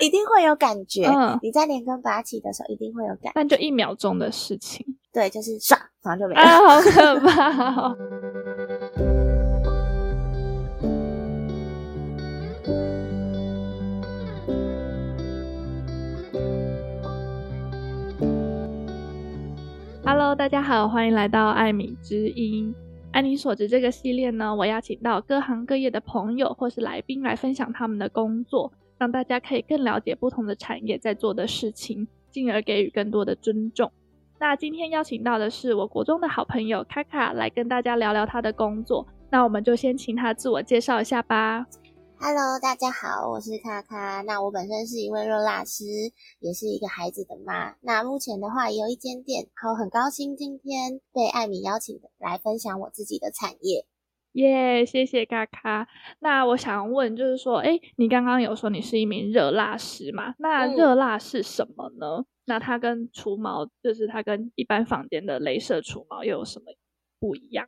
一定会有感觉。嗯，你在连根拔起的时候，一定会有感觉。但就一秒钟的事情。对，就是唰，然后就没了。啊，好可怕哦！Hello，大家好，欢迎来到艾米之音。爱你所职这个系列呢，我邀请到各行各业的朋友或是来宾来分享他们的工作，让大家可以更了解不同的产业在做的事情，进而给予更多的尊重。那今天邀请到的是我国中的好朋友卡卡，来跟大家聊聊他的工作。那我们就先请他自我介绍一下吧。Hello，大家好，我是卡卡。那我本身是一位热辣师，也是一个孩子的妈。那目前的话也有一间店，然后很高兴今天被艾米邀请来分享我自己的产业。耶，yeah, 谢谢嘎卡。那我想问，就是说，哎，你刚刚有说你是一名热辣师嘛？那热辣是什么呢？嗯、那它跟除毛，就是它跟一般房间的镭射除毛又有什么不一样？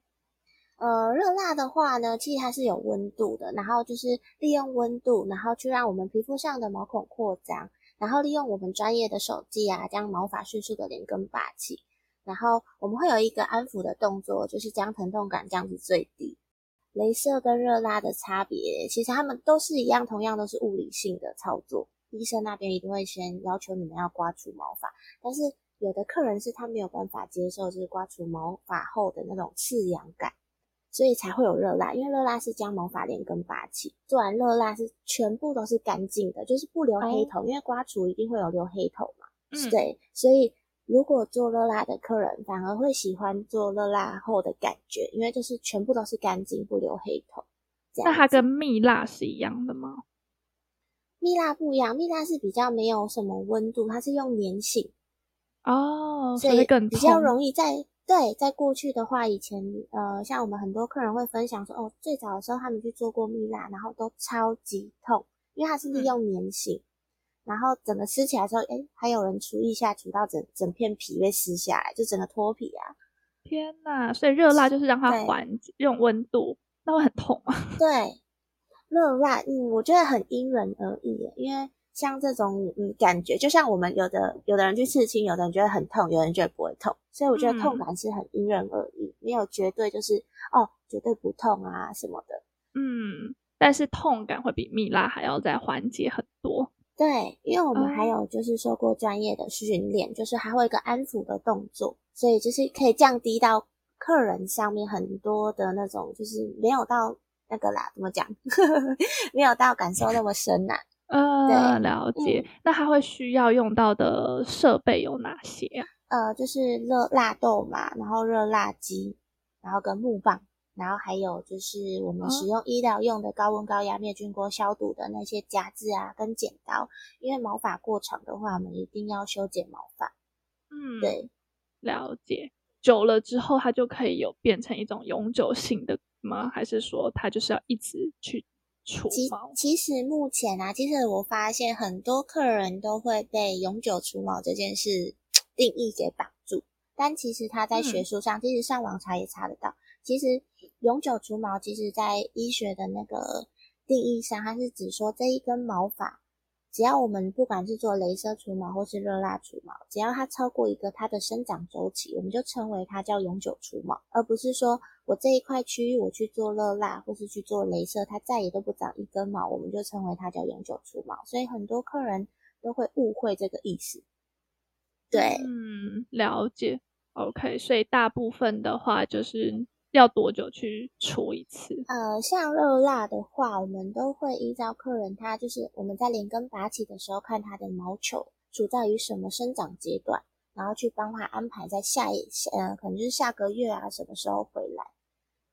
呃，热辣的话呢，其实它是有温度的，然后就是利用温度，然后去让我们皮肤上的毛孔扩张，然后利用我们专业的手技啊，将毛发迅速的连根拔起，然后我们会有一个安抚的动作，就是将疼痛感降至最低。镭射跟热拉的差别，其实他们都是一样，同样都是物理性的操作。医生那边一定会先要求你们要刮除毛发，但是有的客人是他没有办法接受，就是刮除毛发后的那种刺痒感。所以才会有热拉，因为热拉是将毛发连根拔起，做完热拉是全部都是干净的，就是不留黑头，哦、因为刮除一定会有留黑头嘛。嗯，对，所以如果做热辣的客人反而会喜欢做热辣后的感觉，因为就是全部都是干净，不留黑头。那它跟蜜蜡是一样的吗？蜜蜡不一样，蜜蜡是比较没有什么温度，它是用粘性哦，所以更比较容易在。对，在过去的话，以前呃，像我们很多客人会分享说，哦，最早的时候他们去做过蜜蜡，然后都超级痛，因为它是利用粘性，嗯、然后整个撕起来之后，哎，还有人除一下除到整整片皮被撕下来，就整个脱皮啊！天呐，所以热辣就是让它缓解，用温度，那会很痛啊？对，热辣，嗯，我觉得很因人而异，因为。像这种嗯感觉，就像我们有的有的人去刺青，有的人觉得很痛，有人觉得不会痛，所以我觉得痛感是很因人而异，嗯、没有绝对就是哦绝对不痛啊什么的。嗯，但是痛感会比蜜蜡还要再缓解很多。对，因为我们还有就是受过专业的训练，嗯、就是还会有一个安抚的动作，所以就是可以降低到客人上面很多的那种，就是没有到那个啦，怎么讲，没有到感受那么深呐、啊。呃，了解。嗯、那它会需要用到的设备有哪些啊？呃，就是热蜡豆嘛，然后热辣机，然后跟木棒，然后还有就是我们使用医疗用的高温高压灭菌锅消毒的那些夹子啊，跟剪刀。因为毛发过长的话，我们一定要修剪毛发。嗯，对，了解。久了之后，它就可以有变成一种永久性的吗？还是说它就是要一直去除？其其实目前啊，其实我发现很多客人都会被永久除毛这件事 定义给绑住，但其实他在学术上，嗯、其实上网查也查得到。其实永久除毛，其实在医学的那个定义上，它是指说这一根毛发。只要我们不管是做镭射除毛或是热蜡除毛，只要它超过一个它的生长周期，我们就称为它叫永久除毛，而不是说我这一块区域我去做热蜡或是去做镭射，它再也都不长一根毛，我们就称为它叫永久除毛。所以很多客人都会误会这个意思。对，嗯，了解。OK，所以大部分的话就是。要多久去除一次？呃，像热蜡的话，我们都会依照客人他就是我们在连根拔起的时候，看他的毛球处在于什么生长阶段，然后去帮他安排在下一呃，可能就是下个月啊，什么时候回来。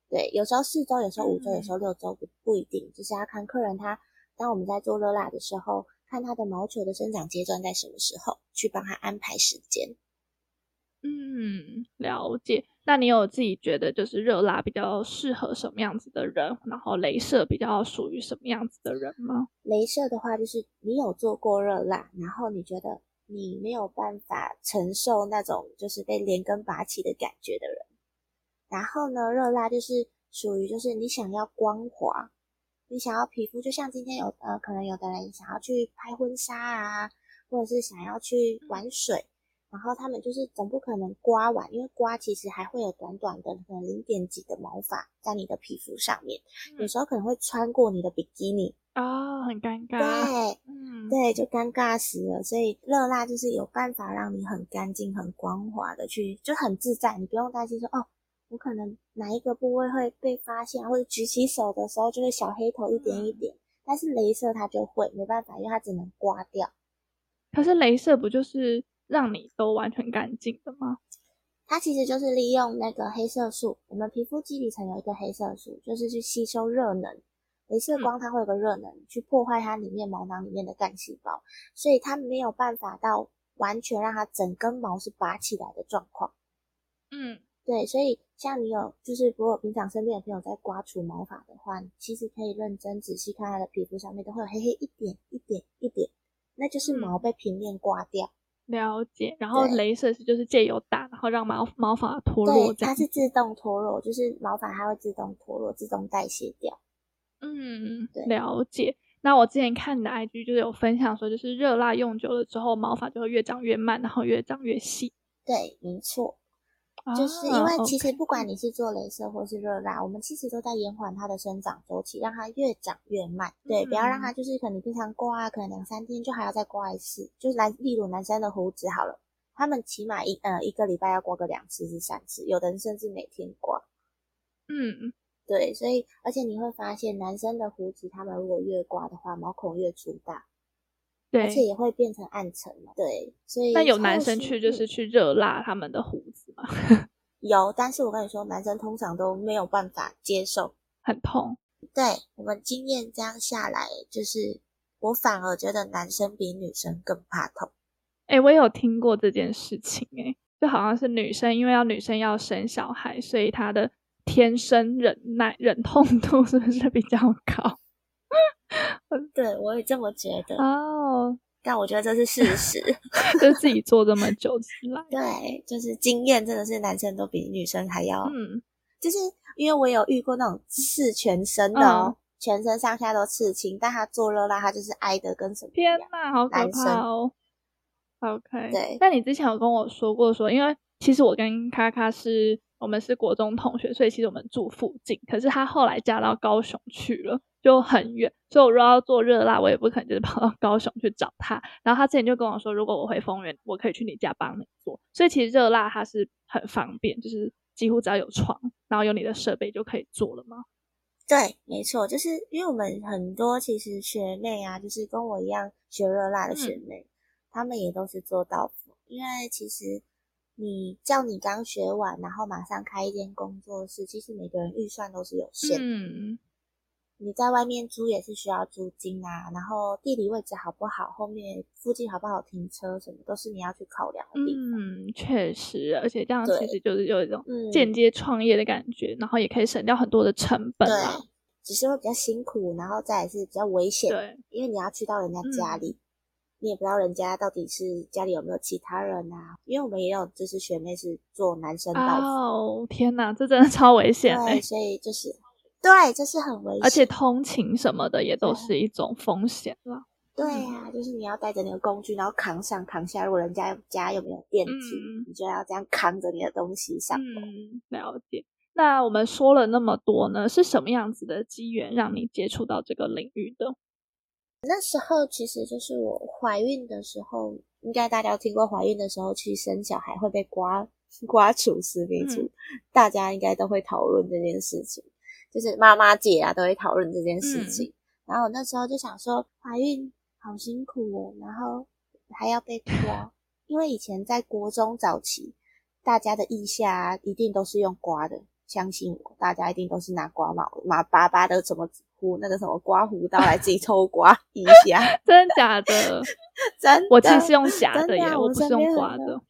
对，有时候四周，有时候五周，有时候六周，不不一定，就是要看客人他当我们在做热蜡的时候，看他的毛球的生长阶段在什么时候，去帮他安排时间。嗯，了解。那你有自己觉得就是热蜡比较适合什么样子的人，然后镭射比较属于什么样子的人吗？镭射的话，就是你有做过热蜡，然后你觉得你没有办法承受那种就是被连根拔起的感觉的人。然后呢，热蜡就是属于就是你想要光滑，你想要皮肤，就像今天有呃，可能有的人想要去拍婚纱啊，或者是想要去玩水，然后他们就是总不可能刮完，因为刮其实还会有短短的可能零点几的毛发在你的皮肤上面，嗯、有时候可能会穿过你的比基尼。哦，很尴尬。对，嗯，对，就尴尬死了。所以热蜡就是有办法让你很干净、很光滑的去，就很自在，你不用担心说哦，我可能哪一个部位会被发现，或者举起手的时候就是小黑头一点一点。嗯、但是镭射它就会没办法，因为它只能刮掉。可是镭射不就是让你都完全干净的吗？它其实就是利用那个黑色素，我们皮肤基底层有一个黑色素，就是去吸收热能。镭射光它会有个热能，去破坏它里面毛囊里面的干细胞，所以它没有办法到完全让它整根毛是拔起来的状况。嗯，对，所以像你有就是如果平常身边的朋友在刮除毛发的话，你其实可以认真仔细看它的皮肤上面都会有黑黑一点一点一点，那就是毛被平面刮掉。了解。然后镭射是就是借由打，然后让毛毛发脱落。对，它是自动脱落，就是毛发它会自动脱落，自动代谢掉。嗯，了解。那我之前看你的 IG 就是有分享说，就是热蜡用久了之后，毛发就会越长越慢，然后越长越细。对，没错。就是因为其实不管你是做镭射或是热蜡，我们其实都在延缓它的生长周期，让它越长越慢。对，不要让它就是可能平常刮，可能两三天就还要再刮一次。就是来，例如男生的胡子好了，他们起码一呃一个礼拜要刮个两次至三次，有的人甚至每天刮。嗯。对，所以而且你会发现，男生的胡子，他们如果越刮的话，毛孔越粗大，对，而且也会变成暗沉嘛。对，所以那有男生去就是去热蜡他们的胡子吗？有，但是我跟你说，男生通常都没有办法接受，很痛。对，我们经验这样下来，就是我反而觉得男生比女生更怕痛。哎、欸，我也有听过这件事情、欸，哎，就好像是女生，因为要女生要生小孩，所以她的。天生忍耐忍痛度是不是比较高？对，我也这么觉得哦。Oh, 但我觉得这是事 实，就自己做这么久之来，对，就是经验真的是男生都比女生还要，嗯，就是因为我有遇过那种刺全身的哦，嗯、全身上下都刺青，但他做热辣，他就是挨得跟什么？天哪，好可怕哦！OK，对。那你之前有跟我说过说，因为其实我跟卡卡是。我们是国中同学，所以其实我们住附近。可是他后来嫁到高雄去了，就很远。所以我如果要做热辣，我也不可能就是跑到高雄去找他。然后他之前就跟我说，如果我回丰原，我可以去你家帮你做。所以其实热辣它是很方便，就是几乎只要有床，然后有你的设备就可以做了吗？对，没错，就是因为我们很多其实学妹啊，就是跟我一样学热辣的学妹，她、嗯、们也都是做到府，因为其实。你叫你刚学完，然后马上开一间工作室，其实每个人预算都是有限的。嗯，你在外面租也是需要租金啊，然后地理位置好不好，后面附近好不好停车，什么都是你要去考量的地方。嗯，确实，而且这样其实就是有一种间接创业的感觉，嗯、然后也可以省掉很多的成本。对，只是会比较辛苦，然后再也是比较危险。对，因为你要去到人家家里。嗯你也不知道人家到底是家里有没有其他人啊？因为我们也有就是学妹是做男生到。哦，天哪，这真的超危险对！所以就是对，这是很危险，而且通勤什么的也都是一种风险了。对呀、啊，就是你要带着那个工具，然后扛上扛下。如果人家家又没有电梯，嗯、你就要这样扛着你的东西上楼。嗯，了解。那我们说了那么多呢，是什么样子的机缘让你接触到这个领域的？那时候其实就是我怀孕的时候，应该大家听过怀孕的时候去生小孩会被刮刮除私密处，嗯、大家应该都会讨论这件事情，就是妈妈姐啊都会讨论这件事情。嗯、然后我那时候就想说，怀孕好辛苦哦，然后还要被刮，因为以前在国中早期，大家的腋下一定都是用刮的，相信我，大家一定都是拿刮毛马巴巴的什么胡。那个什么刮胡刀来自己抽刮腋下，真的假的？真的，我其实是用夹的耶，我不是用刮的。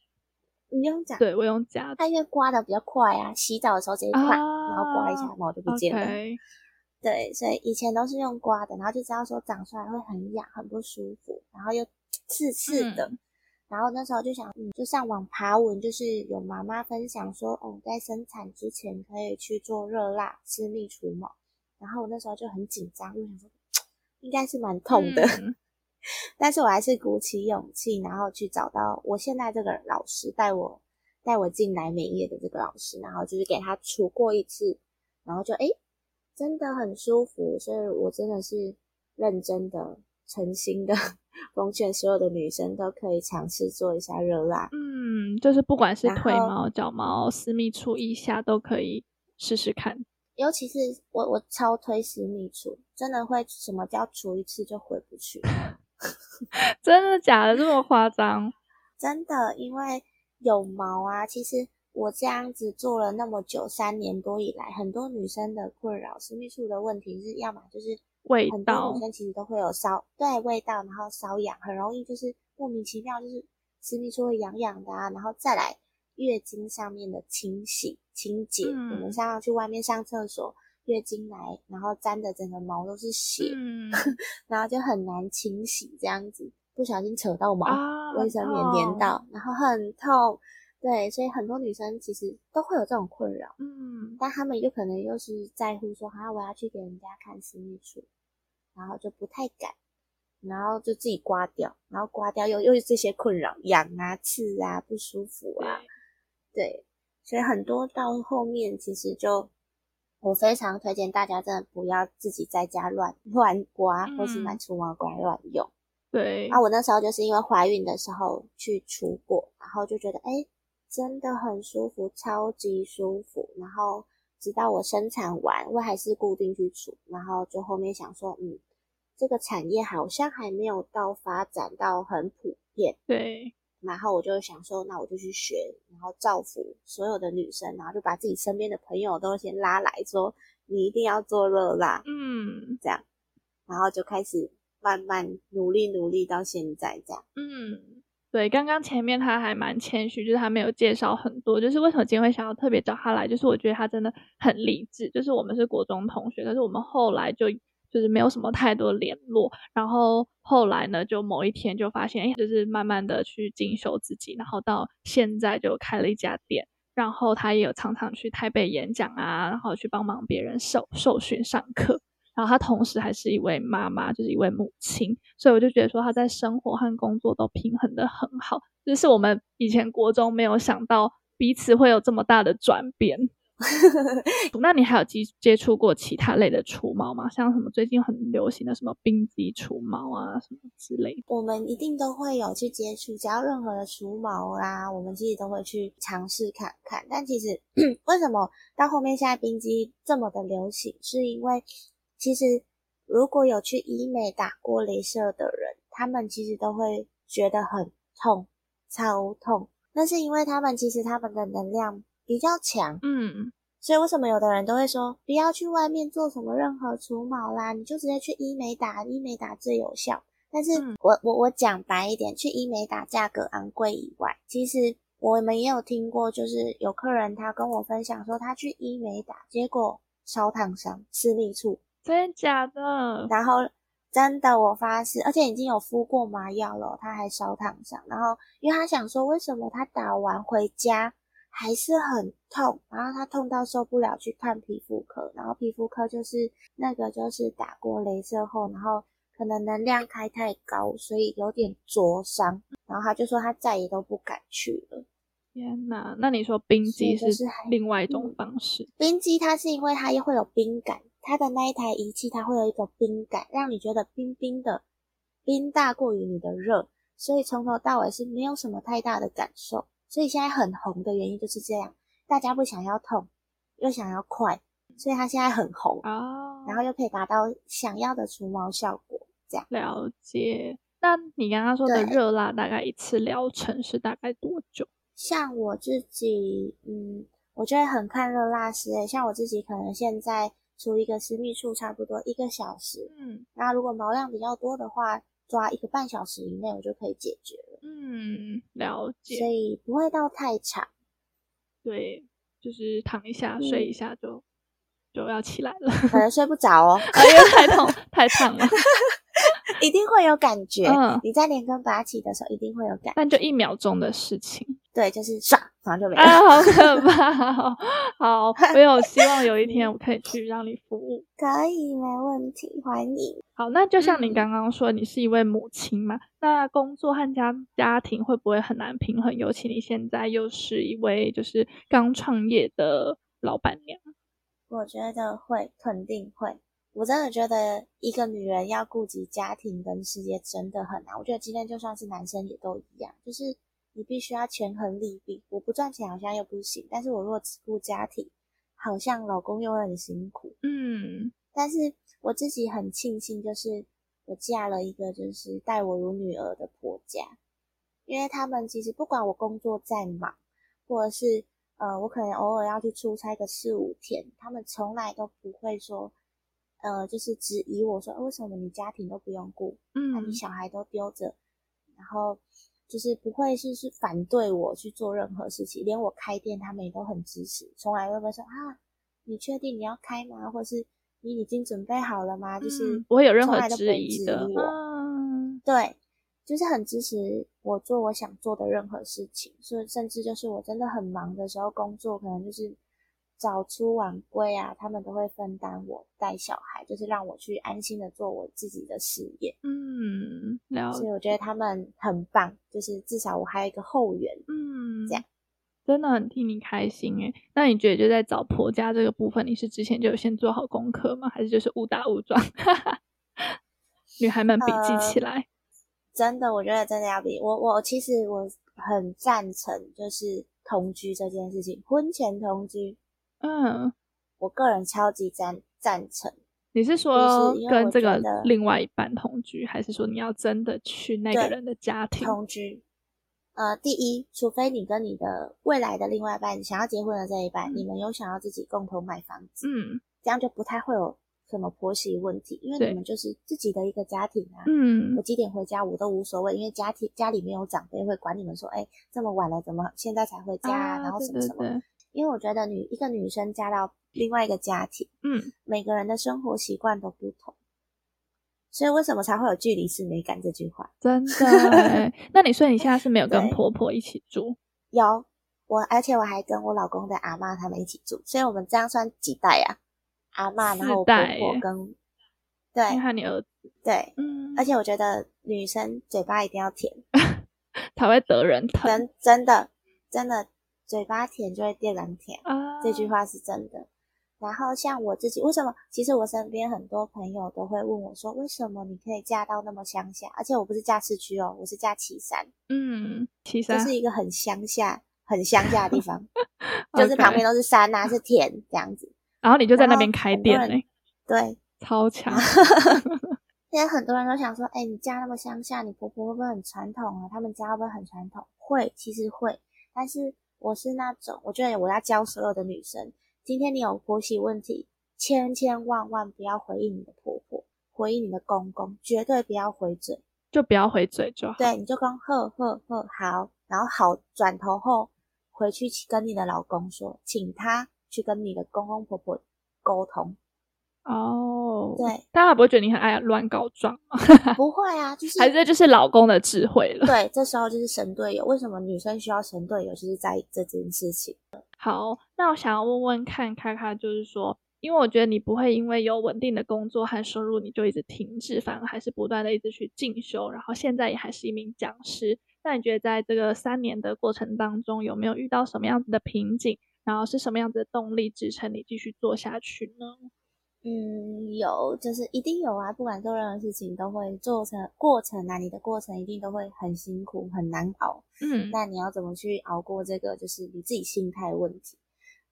你用夹？对，我用夹。它因为刮的比较快啊，洗澡的时候直接刮，然后刮一下毛就不见了。对，所以以前都是用刮的，然后就知道说长出来会很痒、很不舒服，然后又刺刺的。然后那时候就想，嗯，就上网爬文，就是有妈妈分享说，哦，在生产之前可以去做热蜡私密除毛。然后我那时候就很紧张，就想说应该是蛮痛的，嗯、但是我还是鼓起勇气，然后去找到我现在这个老师带我带我进来美业的这个老师，然后就是给他除过一次，然后就诶真的很舒服，所以我真的是认真的、诚心的。奉劝所有的女生都可以尝试做一下热蜡，嗯，就是不管是腿毛、脚毛、私密处腋下都可以试试看。尤其是我，我超推私密处，真的会什么叫除一次就回不去？真的假的？这么夸张？真的，因为有毛啊。其实我这样子做了那么久，三年多以来，很多女生的困扰，私密处的问题是要么就是。味道，很多女生其实都会有瘙，对味道，然后瘙痒，很容易就是莫名其妙就是私密处会痒痒的啊，然后再来月经上面的清洗清洁，嗯、我们像要去外面上厕所，月经来，然后沾的整个毛都是血，嗯、然后就很难清洗，这样子不小心扯到毛，啊、卫生棉粘到，然后很痛，对，所以很多女生其实都会有这种困扰，嗯，但她们又可能又是在乎说，好像我要去给人家看私密处。然后就不太敢，然后就自己刮掉，然后刮掉又又是这些困扰，痒啊、刺啊、不舒服啊，对，所以很多到后面其实就，我非常推荐大家真的不要自己在家乱乱刮，嗯、或是买除毛刮乱用。对，啊，我那时候就是因为怀孕的时候去除过，然后就觉得哎，真的很舒服，超级舒服，然后。直到我生产完，我还是固定去除，然后就后面想说，嗯，这个产业好像还没有到发展到很普遍，对。然后我就想说，那我就去学，然后造福所有的女生，然后就把自己身边的朋友都先拉来说，你一定要做热辣，嗯，这样，然后就开始慢慢努力努力到现在这样，嗯。对，刚刚前面他还蛮谦虚，就是他没有介绍很多，就是为什么今天会想要特别找他来，就是我觉得他真的很励志。就是我们是国中同学，但是我们后来就就是没有什么太多联络，然后后来呢，就某一天就发现，哎，就是慢慢的去进修自己，然后到现在就开了一家店，然后他也有常常去台北演讲啊，然后去帮忙别人受受训上课。然后他同时还是一位妈妈，就是一位母亲，所以我就觉得说他在生活和工作都平衡得很好，就是我们以前国中没有想到彼此会有这么大的转变。那你还有接接触过其他类的除毛吗？像什么最近很流行的什么冰肌除毛啊，什么之类的？我们一定都会有去接触，只要任何的除毛啊，我们其实都会去尝试看看。但其实 为什么到后面现在冰肌这么的流行，是因为。其实，如果有去医美打过镭射的人，他们其实都会觉得很痛，超痛。那是因为他们其实他们的能量比较强，嗯。所以为什么有的人都会说，不要去外面做什么任何除毛啦，你就直接去医美打，医美打最有效。但是我我我讲白一点，去医美打价格昂贵以外，其实我们也有听过，就是有客人他跟我分享说，他去医美打，结果烧烫伤私密处。真的假的？然后真的，我发誓，而且已经有敷过麻药了，他还烧烫伤。然后，因为他想说，为什么他打完回家还是很痛？然后他痛到受不了，去看皮肤科。然后皮肤科就是那个，就是打过镭射后，然后可能能量开太高，所以有点灼伤。然后他就说他再也都不敢去了。天哪！那你说冰肌是另外一种方式？嗯、冰肌它是因为它又会有冰感。它的那一台仪器，它会有一种冰感，让你觉得冰冰的，冰大过于你的热，所以从头到尾是没有什么太大的感受。所以现在很红的原因就是这样，大家不想要痛，又想要快，所以它现在很红哦。然后又可以达到想要的除毛效果，这样。了解。那你刚刚说的热辣大概一次疗程是大概多久？像我自己，嗯，我觉得很看热辣师诶，像我自己可能现在。除一个私密处差不多一个小时，嗯，那如果毛量比较多的话，抓一个半小时以内我就可以解决了，嗯，了解，所以不会到太长，对，就是躺一下、嗯、睡一下就就要起来了，可能睡不着哦，因为太痛太烫了，一定会有感觉，嗯，你在连根拔起的时候一定会有感觉，但就一秒钟的事情。对，就是唰，然后就没了。啊，好可怕！好，我有希望有一天我可以去让你服务。可以，没问题，欢迎。好，那就像你刚刚说，你是一位母亲嘛？嗯、那工作和家家庭会不会很难平衡？尤其你现在又是一位就是刚创业的老板娘。我觉得会，肯定会。我真的觉得一个女人要顾及家庭跟事业真的很难。我觉得今天就算是男生也都一样，就是。你必须要权衡利弊，我不赚钱好像又不行，但是我如果只顾家庭，好像老公又会很辛苦。嗯，但是我自己很庆幸，就是我嫁了一个就是待我如女儿的婆家，因为他们其实不管我工作再忙，或者是呃我可能偶尔要去出差个四五天，他们从来都不会说，呃就是质疑我说，为什么你家庭都不用顾，嗯，那你小孩都丢着，然后。就是不会是是反对我去做任何事情，连我开店他们也都很支持，从来都不会说啊，你确定你要开吗？或是你已经准备好了吗？就是不会有任何质疑的。嗯，对，就是很支持我做我想做的任何事情，所以甚至就是我真的很忙的时候，工作可能就是。早出晚归啊，他们都会分担我带小孩，就是让我去安心的做我自己的事业。嗯，了解。所以我觉得他们很棒，就是至少我还有一个后援。嗯，这样真的很替你开心诶。那你觉得就在找婆家这个部分，你是之前就有先做好功课吗？还是就是误打误撞？女孩们笔记起来。呃，真的，我觉得真的要比我我其实我很赞成，就是同居这件事情，婚前同居。嗯，我个人超级赞赞成。你是说跟这个另外一半同居，还是说你要真的去那个人的家庭同居？呃，第一，除非你跟你的未来的另外一半想要结婚的这一半，嗯、你们有想要自己共同买房子，嗯，这样就不太会有什么婆媳问题，因为你们就是自己的一个家庭啊。嗯，我几点回家我都无所谓，因为家庭家里面有长辈会管你们说，哎、欸，这么晚了怎么现在才回家啊？啊然后什么什么。对对对因为我觉得女一个女生嫁到另外一个家庭，嗯，每个人的生活习惯都不同，所以为什么才会有距离是美感这句话？真的？那你说你现在是没有跟婆婆一起住？有我，而且我还跟我老公的阿妈他们一起住，所以我们这样算几代啊？阿妈，然后我婆婆跟对，还有你儿子，对，嗯，而且我觉得女生嘴巴一定要甜，才会得人疼，真真的真的。嘴巴甜就会变人甜啊，这句话是真的。然后像我自己，为什么？其实我身边很多朋友都会问我说，为什么你可以嫁到那么乡下？而且我不是嫁市区哦，我是嫁岐山。嗯，岐山就是一个很乡下、很乡下的地方，就是旁边都是山啊，是田这样子。然后你就在那边开店嘞？对，超强。现在很多人都想说，哎，你嫁那么乡下，你婆婆会不会很传统啊？他们家会不会很传统？会，其实会，但是。我是那种，我觉得我要教所有的女生，今天你有婆媳问题，千千万万不要回应你的婆婆，回应你的公公，绝对不要回嘴，就不要回嘴就好。对，你就跟呵呵呵好，然后好转头后回去跟你的老公说，请他去跟你的公公婆婆沟通。哦，对，大家不会觉得你很爱乱告状吗？不会啊，就是还是就是老公的智慧了。对，这时候就是神队友。为什么女生需要神队友？就是在这件事情。好，那我想要问问看，卡卡就是说，因为我觉得你不会因为有稳定的工作和收入，你就一直停滞，反而还是不断的一直去进修，然后现在也还是一名讲师。那你觉得在这个三年的过程当中，有没有遇到什么样子的瓶颈？然后是什么样子的动力支撑你继续做下去呢？嗯，有，就是一定有啊！不管做任何事情，都会做成过程啊，你的过程一定都会很辛苦、很难熬。嗯，那你要怎么去熬过这个？就是你自己心态问题。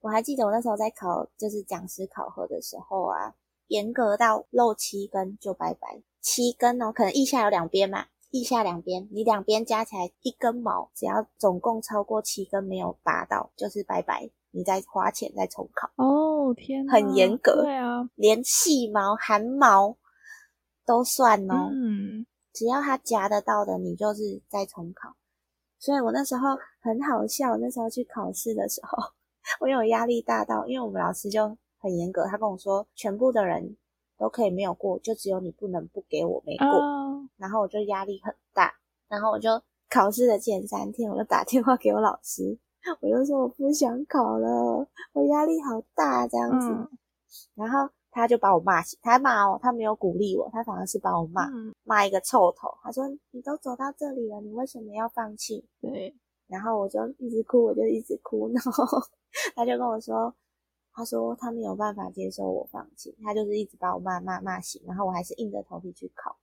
我还记得我那时候在考，就是讲师考核的时候啊，严格到漏七根就拜拜，七根哦，可能腋下有两边嘛，腋下两边，你两边加起来一根毛，只要总共超过七根没有拔到，就是拜拜。你再花钱再重考哦，天，很严格，对啊，连细毛、汗毛都算哦。嗯，只要他夹得到的，你就是在重考。所以我那时候很好笑，那时候去考试的时候，我有压力大到，因为我们老师就很严格，他跟我说，全部的人都可以没有过，就只有你不能不给我没过。哦，然后我就压力很大，然后我就。考试的前三天，我就打电话给我老师，我就说我不想考了，我压力好大这样子。嗯、然后他就把我骂醒，他还骂我，他没有鼓励我，他反而是把我骂，骂、嗯、一个臭头。他说：“你都走到这里了，你为什么要放弃？”对。然后我就一直哭，我就一直哭，然后 他就跟我说：“他说他没有办法接受我放弃，他就是一直把我骂骂骂醒，然后我还是硬着头皮去考，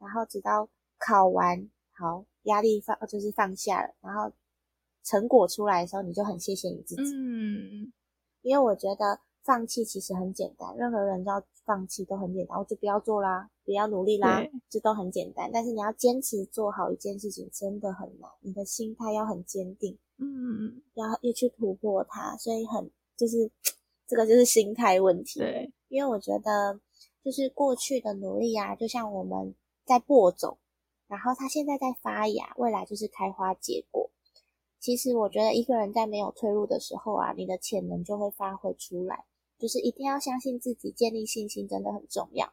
然后直到考完，好，压力放就是放下了，然后成果出来的时候，你就很谢谢你自己，嗯，因为我觉得放弃其实很简单，任何人都要放弃都很简单，我就不要做啦。”不要努力啦，这都很简单。但是你要坚持做好一件事情，真的很难。你的心态要很坚定，嗯，要要去突破它，所以很就是这个就是心态问题。对，因为我觉得就是过去的努力啊，就像我们在播种，然后它现在在发芽，未来就是开花结果。其实我觉得一个人在没有退路的时候啊，你的潜能就会发挥出来。就是一定要相信自己，建立信心真的很重要。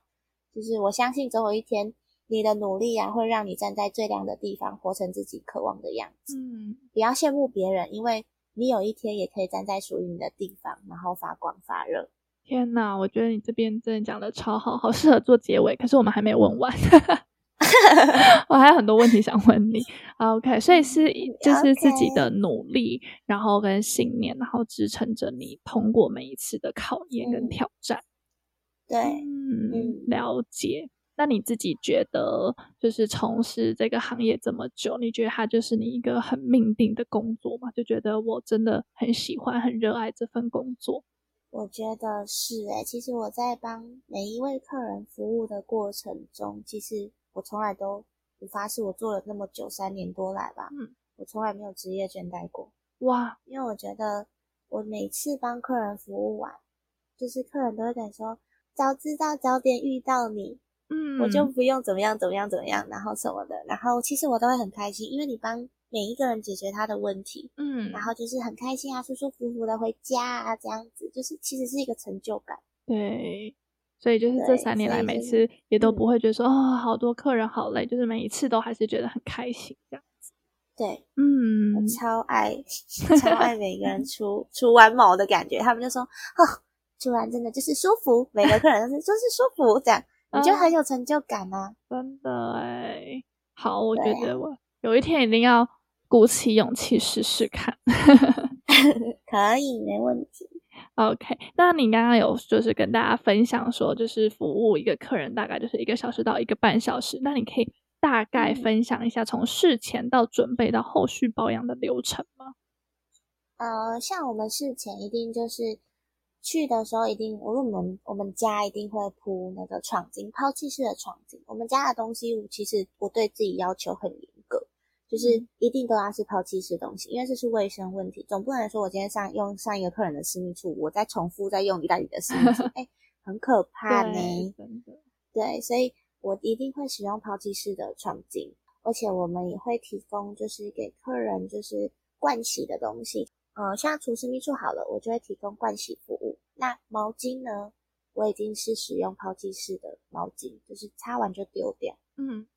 就是我相信总有一天，你的努力啊，会让你站在最亮的地方，活成自己渴望的样子。嗯，不要羡慕别人，因为你有一天也可以站在属于你的地方，然后发光发热。天哪，我觉得你这边真的讲的超好，好适合做结尾。可是我们还没问完，我还有很多问题想问你。OK，所以是就是自己的努力.然后跟信念，然后支撑着你通过每一次的考验跟挑战。嗯对，嗯，了解。那你自己觉得，就是从事这个行业这么久，你觉得它就是你一个很命定的工作吗？就觉得我真的很喜欢、很热爱这份工作。我觉得是诶、欸，其实我在帮每一位客人服务的过程中，其实我从来都，我发誓我做了那么久，三年多来吧，嗯，我从来没有职业倦怠过。哇，因为我觉得我每次帮客人服务完，就是客人都会感受。早知道早点遇到你，嗯，我就不用怎么样怎么样怎么样，然后什么的，然后其实我都会很开心，因为你帮每一个人解决他的问题，嗯，然后就是很开心啊，舒舒服服的回家啊，这样子，就是其实是一个成就感。对，所以就是这三年来，每次也都不会觉得说、嗯、哦，好多客人好累，就是每一次都还是觉得很开心这样子。对，嗯，我超爱 超爱每个人出出完毛的感觉，他们就说哦。出完真的就是舒服，每个客人都是说是舒服，这样你就很有成就感啊！真的哎，好，我觉得我有一天一定要鼓起勇气试试看。可以，没问题。OK，那你刚刚有就是跟大家分享说，就是服务一个客人大概就是一个小时到一个半小时，那你可以大概分享一下从事前到准备到后续保养的流程吗？呃，像我们事前一定就是。去的时候一定，我们我们家一定会铺那个床巾，抛弃式的床巾。我们家的东西，我其实我对自己要求很严格，就是一定都要是抛弃式东西，因为这是卫生问题。总不能说我今天上用上一个客人的私密处，我再重复再用一代理的私密处，哎、欸，很可怕呢。对，所以我一定会使用抛弃式的床巾，而且我们也会提供就是给客人就是盥洗的东西。呃，像除私密处好了，我就会提供盥洗服务。那毛巾呢？我已经是使用抛弃式的毛巾，就是擦完就丢掉。嗯。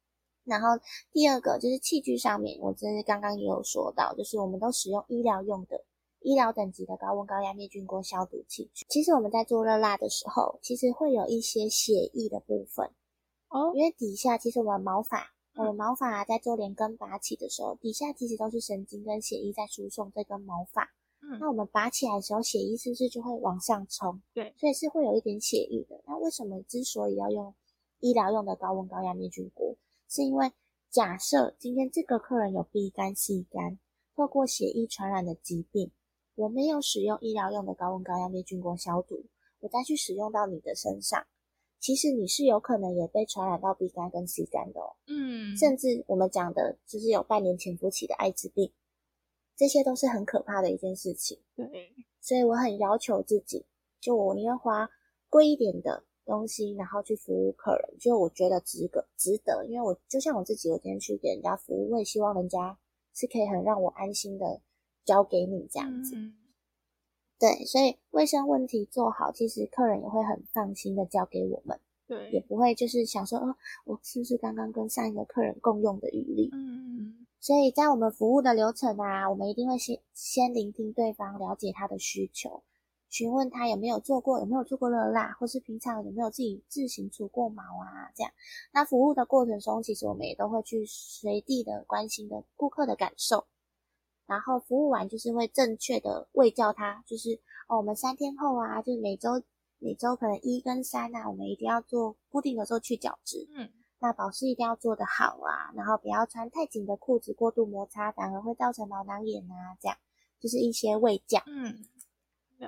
然后第二个就是器具上面，我这是刚刚也有说到，就是我们都使用医疗用的、医疗等级的高温高压灭菌锅消毒器具。其实我们在做热蜡的时候，其实会有一些血液的部分哦，因为底下其实我们毛发。我们毛发啊，在做连根拔起的时候，底下其实都是神经跟血液在输送这根毛发。嗯，那我们拔起来的时候，血液是不是就会往上冲？对，所以是会有一点血液的。那为什么之所以要用医疗用的高温高压灭菌锅，是因为假设今天这个客人有 B 肝、C 肝，透过血液传染的疾病，我没有使用医疗用的高温高压灭菌锅消毒，我再去使用到你的身上。其实你是有可能也被传染到 B 肝跟 C 肝的哦，嗯，甚至我们讲的就是有半年潜伏期的艾滋病，这些都是很可怕的一件事情。对，所以我很要求自己，就我宁愿花贵一点的东西，然后去服务客人，就我觉得值个值得，因为我就像我自己，我今天去给人家服务，我也希望人家是可以很让我安心的交给你这样子。嗯对，所以卫生问题做好，其实客人也会很放心的交给我们，对，也不会就是想说，哦，我是不是刚刚跟上一个客人共用的余力？嗯，所以在我们服务的流程啊，我们一定会先先聆听对方，了解他的需求，询问他有没有做过，有没有做过热蜡，或是平常有没有自己自行除过毛啊，这样。那服务的过程中，其实我们也都会去随地的关心的顾客的感受，然后服务完就是会正确的喂教他，就是哦，我们三天后啊，就是每周每周可能一跟三啊，我们一定要做固定的时候去角质，嗯。那保湿一定要做得好啊，然后不要穿太紧的裤子，过度摩擦反而会造成毛囊炎啊。这样就是一些卫教。嗯，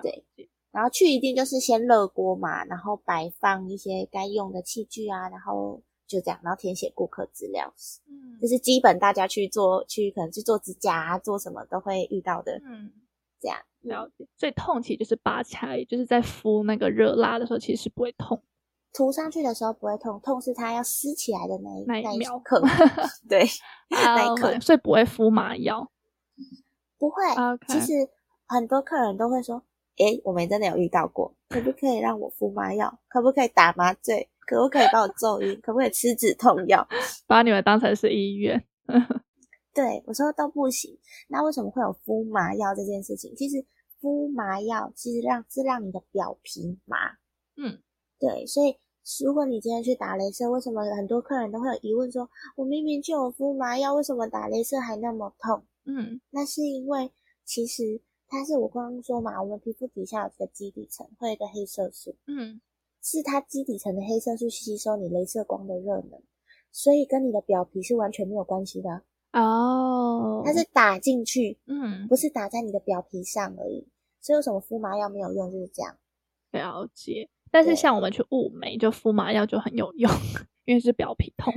对。然后去一定就是先热锅嘛，然后摆放一些该用的器具啊，然后就这样，然后填写顾客资料。嗯，这是基本大家去做，去可能去做指甲啊，做什么都会遇到的。嗯，这样了解。最痛其实就是拔起来，就是在敷那个热蜡的时候，其实是不会痛。涂上去的时候不会痛，痛是它要撕起来的那一那一秒刻，对，那一刻，所以不会敷麻药，不会。其实很多客人都会说：“诶，我们真的有遇到过，可不可以让我敷麻药？可不可以打麻醉？可不可以帮我揍晕？可不可以吃止痛药？把你们当成是医院？”对，我说都不行。那为什么会有敷麻药这件事情？其实敷麻药其实让是让你的表皮麻，嗯，对，所以。如果你今天去打雷射，为什么很多客人都会有疑问说，我明明就有敷麻药，为什么打雷射还那么痛？嗯，那是因为其实它是我刚刚说嘛，我们皮肤底下有这个基底层，会有一个黑色素，嗯，是它基底层的黑色素吸收你镭射光的热能，所以跟你的表皮是完全没有关系的哦。它是打进去，嗯，不是打在你的表皮上而已。所以为什么敷麻药没有用，就是这样。了解。但是像我们去雾眉，就敷麻药就很有用，因为是表皮痛。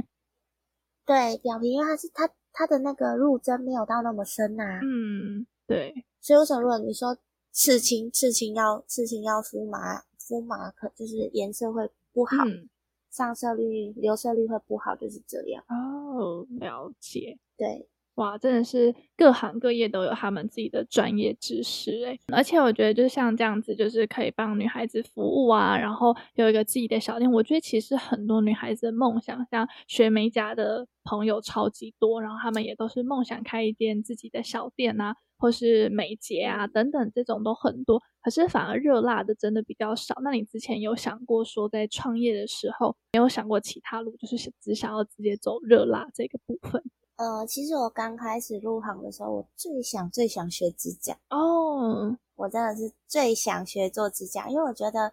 对，表皮因为它是它它的那个入针没有到那么深呐、啊。嗯，对。所以为什么如果你说刺青，刺青要刺青要敷麻敷麻，可就是颜色会不好，嗯、上色率留色率会不好，就是这样。哦，了解。对。哇，真的是各行各业都有他们自己的专业知识诶，而且我觉得就像这样子，就是可以帮女孩子服务啊，然后有一个自己的小店。我觉得其实很多女孩子的梦想，像学美甲的朋友超级多，然后他们也都是梦想开一间自己的小店啊，或是美睫啊等等，这种都很多。可是反而热辣的真的比较少。那你之前有想过说，在创业的时候没有想过其他路，就是只想要直接走热辣这个部分？呃，其实我刚开始入行的时候，我最想最想学指甲哦，oh. 我真的是最想学做指甲，因为我觉得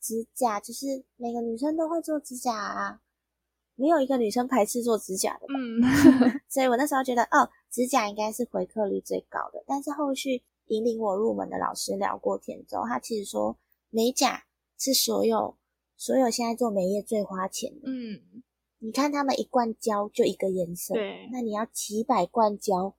指甲就是每个女生都会做指甲啊，没有一个女生排斥做指甲的吧。嗯，所以我那时候觉得，哦，指甲应该是回客率最高的。但是后续引领我入门的老师聊过天之后，他其实说美甲是所有所有现在做美业最花钱的。嗯。你看他们一罐胶就一个颜色，对，那你要几百罐胶，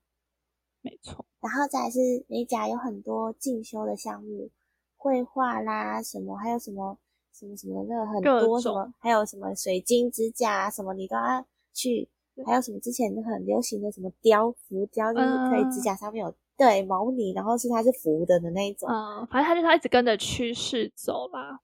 没错。然后再来是美甲有很多进修的项目，绘画啦什么，还有什么什么什么那很多什么，还有什么水晶指甲啊什么，你都要去。还有什么之前很流行的什么雕浮雕，就是可以指甲上面有、嗯、对毛呢，然后是它是浮的的那一种。嗯，反正它就是它一直跟着趋势走啦。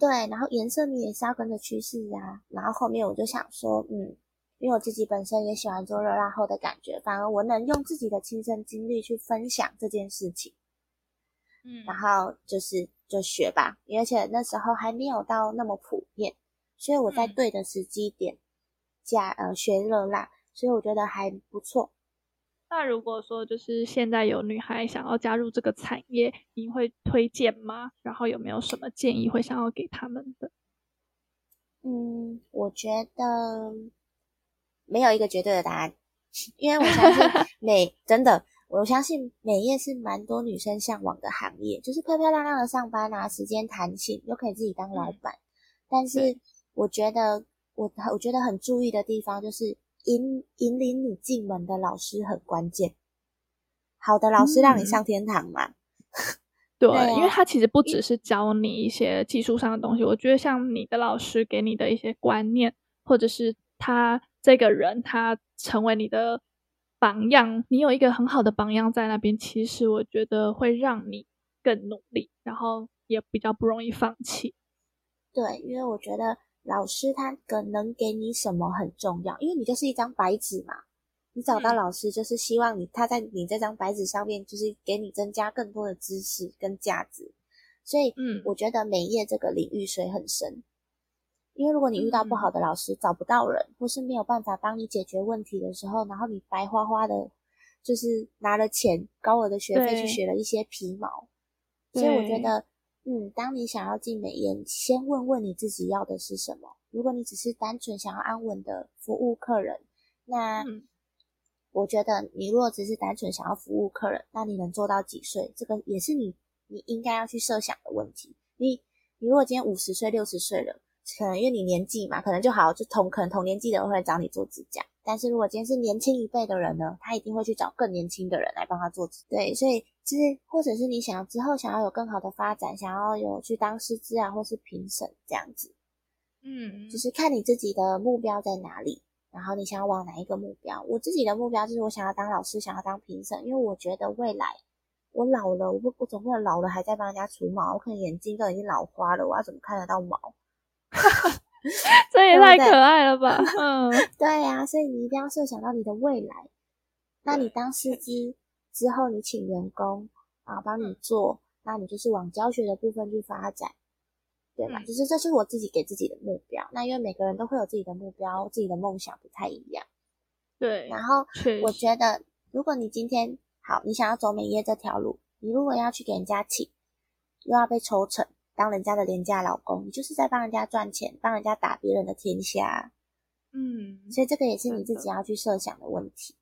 对，然后颜色你也是要跟着趋势啊。然后后面我就想说，嗯，因为我自己本身也喜欢做热辣后的感觉，反而我能用自己的亲身经历去分享这件事情。嗯，然后就是就学吧，而且那时候还没有到那么普遍，所以我在对的时机点加呃学热辣，所以我觉得还不错。那如果说就是现在有女孩想要加入这个产业，你会推荐吗？然后有没有什么建议会想要给他们的？嗯，我觉得没有一个绝对的答案，因为我相信 每真的，我相信美业是蛮多女生向往的行业，就是漂漂亮亮的上班啊，时间弹性，又可以自己当老板。嗯、但是我觉得我我觉得很注意的地方就是。引引领你进门的老师很关键，好的老师让你上天堂嘛？嗯、对，对啊、因为他其实不只是教你一些技术上的东西，我觉得像你的老师给你的一些观念，或者是他这个人他成为你的榜样，你有一个很好的榜样在那边，其实我觉得会让你更努力，然后也比较不容易放弃。对，因为我觉得。老师他可能给你什么很重要，因为你就是一张白纸嘛，你找到老师就是希望你他在你这张白纸上面，就是给你增加更多的知识跟价值。所以，嗯，我觉得美业这个领域水很深，因为如果你遇到不好的老师，找不到人，或是没有办法帮你解决问题的时候，然后你白花花的，就是拿了钱高额的学费去学了一些皮毛。所以我觉得，嗯，当你想要进美业，先问问你自己要的是什么。如果你只是单纯想要安稳的服务客人，那我觉得你如果只是单纯想要服务客人，那你能做到几岁？这个也是你。你应该要去设想的问题。你你如果今天五十岁、六十岁了，可能因为你年纪嘛，可能就好，就同可能同年纪的人会来找你做指甲。但是如果今天是年轻一辈的人呢，他一定会去找更年轻的人来帮他做指甲。对，所以其实或者是你想要之后想要有更好的发展，想要有去当师资啊，或是评审这样子，嗯，就是看你自己的目标在哪里，然后你想要往哪一个目标。我自己的目标就是我想要当老师，想要当评审，因为我觉得未来。我老了，我不，我总不能老了还在帮人家除毛，我可能眼睛都已经老花了，我要怎么看得到毛？这也太可爱了吧！嗯，对呀、啊，所以你一定要设想到你的未来。那你当师资之后，你请员工啊帮你做，那你就是往教学的部分去发展，对吧？就是这是我自己给自己的目标。那因为每个人都会有自己的目标，自己的梦想不太一样。对，然后我觉得，如果你今天。好，你想要走美业这条路，你如果要去给人家请，又要被抽成，当人家的廉价老公，你就是在帮人家赚钱，帮人家打别人的天下。嗯，所以这个也是你自己要去设想的问题。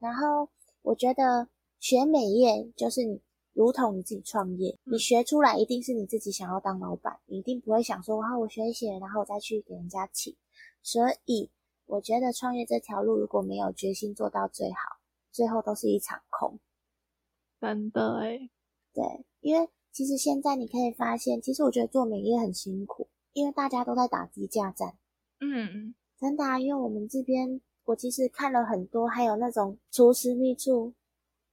然后我觉得学美业就是你，如同你自己创业，你学出来一定是你自己想要当老板，你一定不会想说，哇，我学一学，然后我再去给人家请。所以我觉得创业这条路，如果没有决心做到最好。最后都是一场空，真的诶。对，因为其实现在你可以发现，其实我觉得做美业很辛苦，因为大家都在打低价战。嗯，真的啊，因为我们这边我其实看了很多，还有那种厨师秘处，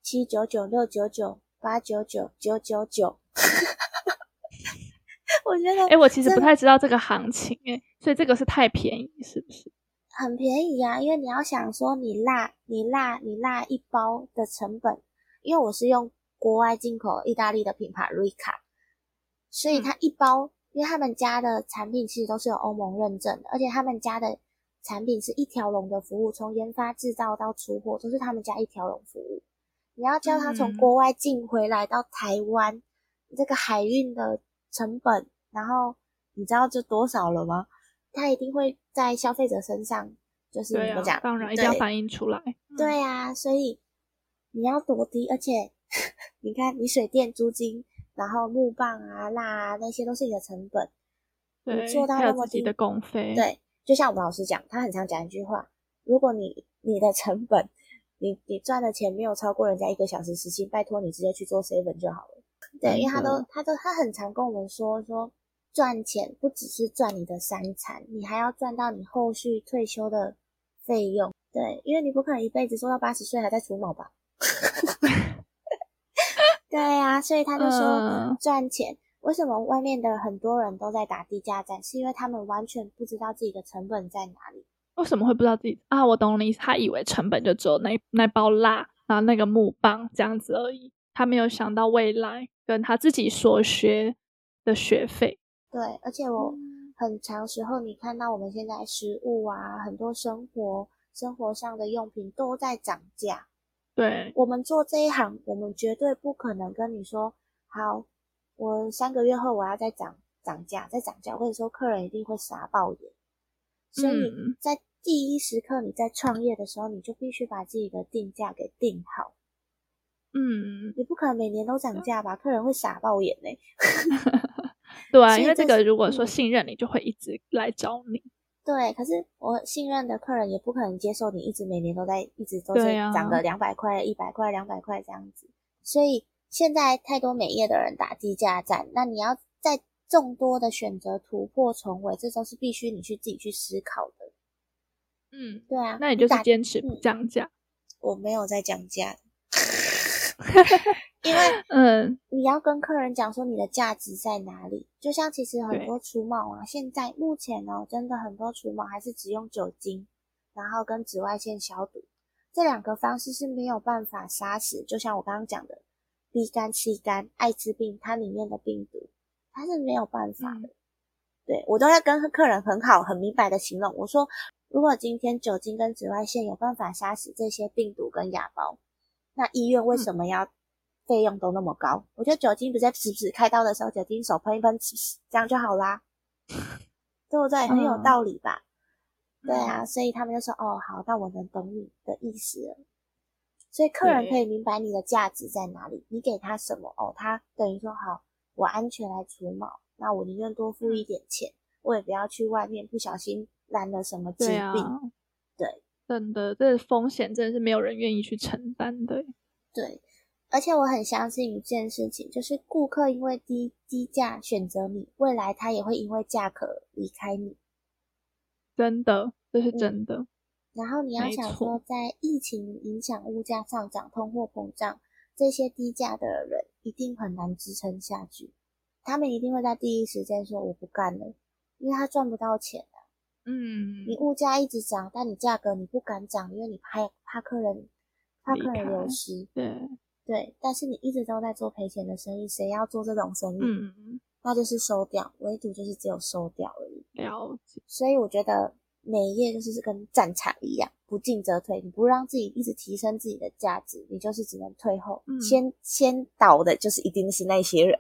七九九、六九九、八九九、九九九。我觉得，哎，我其实不太知道这个行情哎，所以这个是太便宜，是不是？很便宜啊，因为你要想说你辣、你辣、你辣一包的成本，因为我是用国外进口意大利的品牌瑞卡，所以它一包，因为他们家的产品其实都是有欧盟认证的，而且他们家的产品是一条龙的服务，从研发制造到出货都是他们家一条龙服务。你要叫他从国外进回来到台湾，这个海运的成本，然后你知道这多少了吗？他一定会在消费者身上，就是怎么讲？当然一定要反映出来。对啊，所以你要多低，而且 你看，你水电租金，然后木棒啊、蜡啊，那些都是你的成本。对，你做到那么低的工费。对，就像我们老师讲，他很常讲一句话：如果你你的成本，你你赚的钱没有超过人家一个小时时薪，拜托你直接去做 seven 就好了。对，因为他都他都他很常跟我们说说。赚钱不只是赚你的三餐，你还要赚到你后续退休的费用。对，因为你不可能一辈子做到八十岁还在除毛吧？对呀、啊，所以他就说赚钱。为什么外面的很多人都在打低价战？是因为他们完全不知道自己的成本在哪里。为什么会不知道自己啊？我懂你意思，他以为成本就只有那那包蜡，然后那个木棒这样子而已，他没有想到未来跟他自己所学的学费。对，而且我很长时候，你看到我们现在食物啊，很多生活生活上的用品都在涨价。对，我们做这一行，我们绝对不可能跟你说，好，我三个月后我要再涨涨价，再涨价，我跟你说，客人一定会傻爆眼。所以在第一时刻你在创业的时候，你就必须把自己的定价给定好。嗯，你不可能每年都涨价吧？客人会傻爆眼呢。对啊，因为这个如果说信任你，就会一直来找你。对，可是我信任的客人也不可能接受你一直每年都在，一直都是涨个两百块、一百块、两百块这样子。所以现在太多美业的人打低价战，那你要在众多的选择突破重围，这都是必须你去自己去思考的。嗯，对啊，那你就是坚持不降价。我没有在降价。因为，嗯，你要跟客人讲说你的价值在哪里。就像其实很多除毛啊，现在目前哦，真的很多除毛还是只用酒精，然后跟紫外线消毒，这两个方式是没有办法杀死，就像我刚刚讲的，B 肝、C 肝、艾滋病，它里面的病毒，它是没有办法的。嗯、对，我都要跟客人很好、很明白的形容，我说，如果今天酒精跟紫外线有办法杀死这些病毒跟亚胞，那医院为什么要费用都那么高？嗯、我觉得酒精不在时不时开刀的时候，酒精手喷一喷，这样就好啦，对不对？很有道理吧？嗯、对啊，所以他们就说：“哦，好，那我能懂你的意思了。”所以客人可以明白你的价值在哪里，你给他什么哦，他等于说：“好，我安全来除毛，那我宁愿多付一点钱，嗯、我也不要去外面不小心染了什么疾病。对啊”对，真的，这风险真的是没有人愿意去承担的。对。而且我很相信一件事情，就是顾客因为低低价选择你，未来他也会因为价格离开你。真的，这是真的。嗯、然后你要想说，在疫情影响物价上涨、通货膨胀，这些低价的人一定很难支撑下去。他们一定会在第一时间说我不干了，因为他赚不到钱啊。嗯，你物价一直涨，但你价格你不敢涨，因为你怕怕客人怕客人流失。对。对，但是你一直都在做赔钱的生意，谁要做这种生意？嗯，那就是收掉，唯独就是只有收掉而已。了解。所以我觉得美业就是跟战场一样，不进则退。你不让自己一直提升自己的价值，你就是只能退后。嗯，先先倒的就是一定是那些人。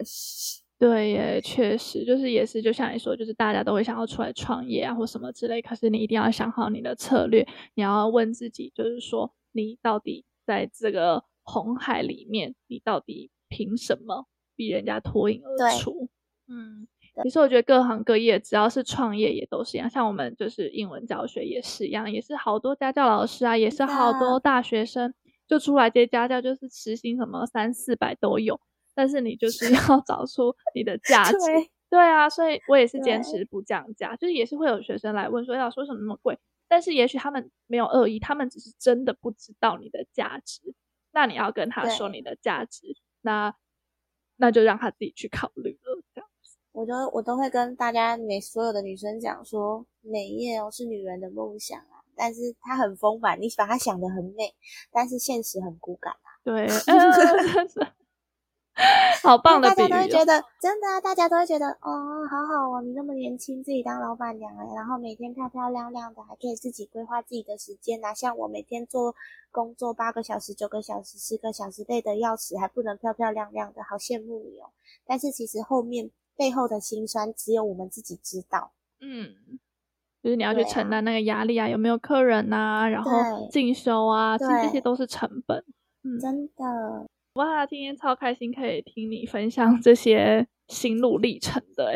对耶，确实就是也是，就像你说，就是大家都会想要出来创业啊，或什么之类。可是你一定要想好你的策略，你要问自己，就是说你到底在这个。红海里面，你到底凭什么比人家脱颖而出？对嗯，其实我觉得各行各业只要是创业也都是一样，像我们就是英文教学也是一样，也是好多家教老师啊，也是好多大学生就出来接家教，就是时薪什么三四百都有，但是你就是要找出你的价 值。对，对啊，所以我也是坚持不降价，就是也是会有学生来问说要说什么那么贵，但是也许他们没有恶意，他们只是真的不知道你的价值。那你要跟他说你的价值，那那就让他自己去考虑了。这样子，我都我都会跟大家每所有的女生讲说，美业哦是女人的梦想啊，但是它很丰满，你把它想的很美，但是现实很骨感啊。对。好棒的比喻，大家都会觉得真的啊，大家都会觉得哦，好好哦，你那么年轻，自己当老板娘哎，然后每天漂漂亮亮的，还可以自己规划自己的时间啊。像我每天做工作八个小时、九个小时、十个小时，累得要死，还不能漂漂亮亮的，好羡慕你哦。但是其实后面背后的辛酸，只有我们自己知道。嗯，就是你要去承担那个压力啊，啊有没有客人啊，然后进修啊，对其实这些都是成本。嗯，真的。哇，今天超开心，可以听你分享这些心路历程的。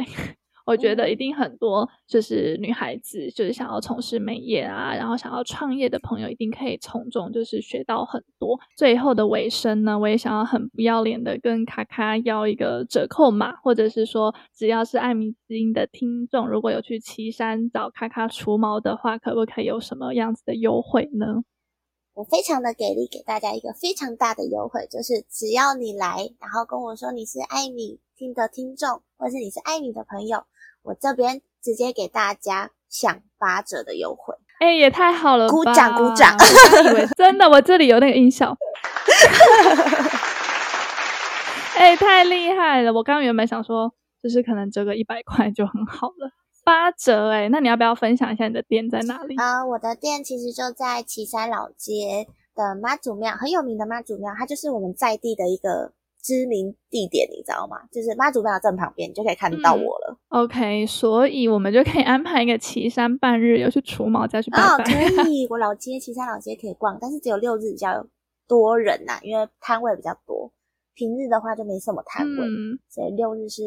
我觉得一定很多就是女孩子，就是想要从事美业啊，然后想要创业的朋友，一定可以从中就是学到很多。最后的尾声呢，我也想要很不要脸的跟卡卡要一个折扣码，或者是说，只要是艾米之音的听众，如果有去岐山找卡卡除毛的话，可不可以有什么样子的优惠呢？我非常的给力，给大家一个非常大的优惠，就是只要你来，然后跟我说你是艾米听的听众，或是你是艾米的朋友，我这边直接给大家享八折的优惠。哎、欸，也太好了！鼓掌鼓掌！我以为 真的，我这里有那个音效。哎、欸，太厉害了！我刚刚原本想说，就是可能折个一百块就很好了。八折哎，那你要不要分享一下你的店在哪里啊？Uh, 我的店其实就在岐山老街的妈祖庙，很有名的妈祖庙，它就是我们在地的一个知名地点，你知道吗？就是妈祖庙正旁边，你就可以看到我了。嗯、OK，所以我们就可以安排一个岐山半日游去除毛，再去拜拜。哦，可以，我老街岐山老街可以逛，但是只有六日比较多人呐、啊，因为摊位比较多。平日的话就没什么摊位，嗯、所以六日是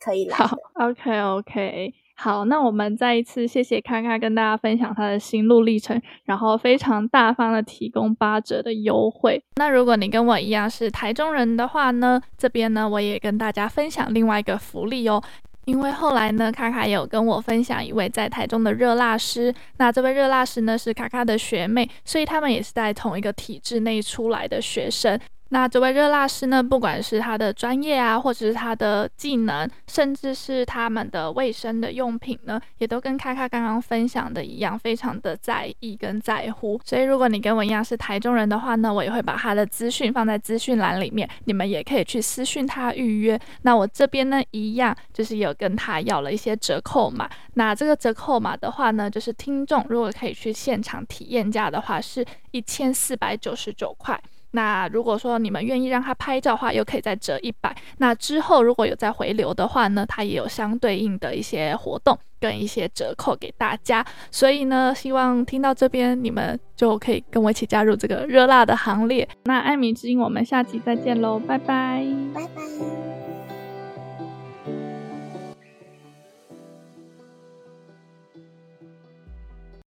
可以来的。好，OK OK。好，那我们再一次谢谢卡卡跟大家分享他的心路历程，然后非常大方的提供八折的优惠。那如果你跟我一样是台中人的话呢，这边呢我也跟大家分享另外一个福利哦。因为后来呢，卡卡有跟我分享一位在台中的热辣师，那这位热辣师呢是卡卡的学妹，所以他们也是在同一个体制内出来的学生。那这位热辣师呢，不管是他的专业啊，或者是他的技能，甚至是他们的卫生的用品呢，也都跟卡卡刚刚分享的一样，非常的在意跟在乎。所以如果你跟我一样是台中人的话呢，我也会把他的资讯放在资讯栏里面，你们也可以去私讯他预约。那我这边呢，一样就是有跟他要了一些折扣码。那这个折扣码的话呢，就是听众如果可以去现场体验价的话，是一千四百九十九块。那如果说你们愿意让他拍照的话，又可以再折一百。那之后如果有再回流的话呢，它也有相对应的一些活动跟一些折扣给大家。所以呢，希望听到这边你们就可以跟我一起加入这个热辣的行列。那艾米之音，我们下期再见喽，拜拜，拜拜。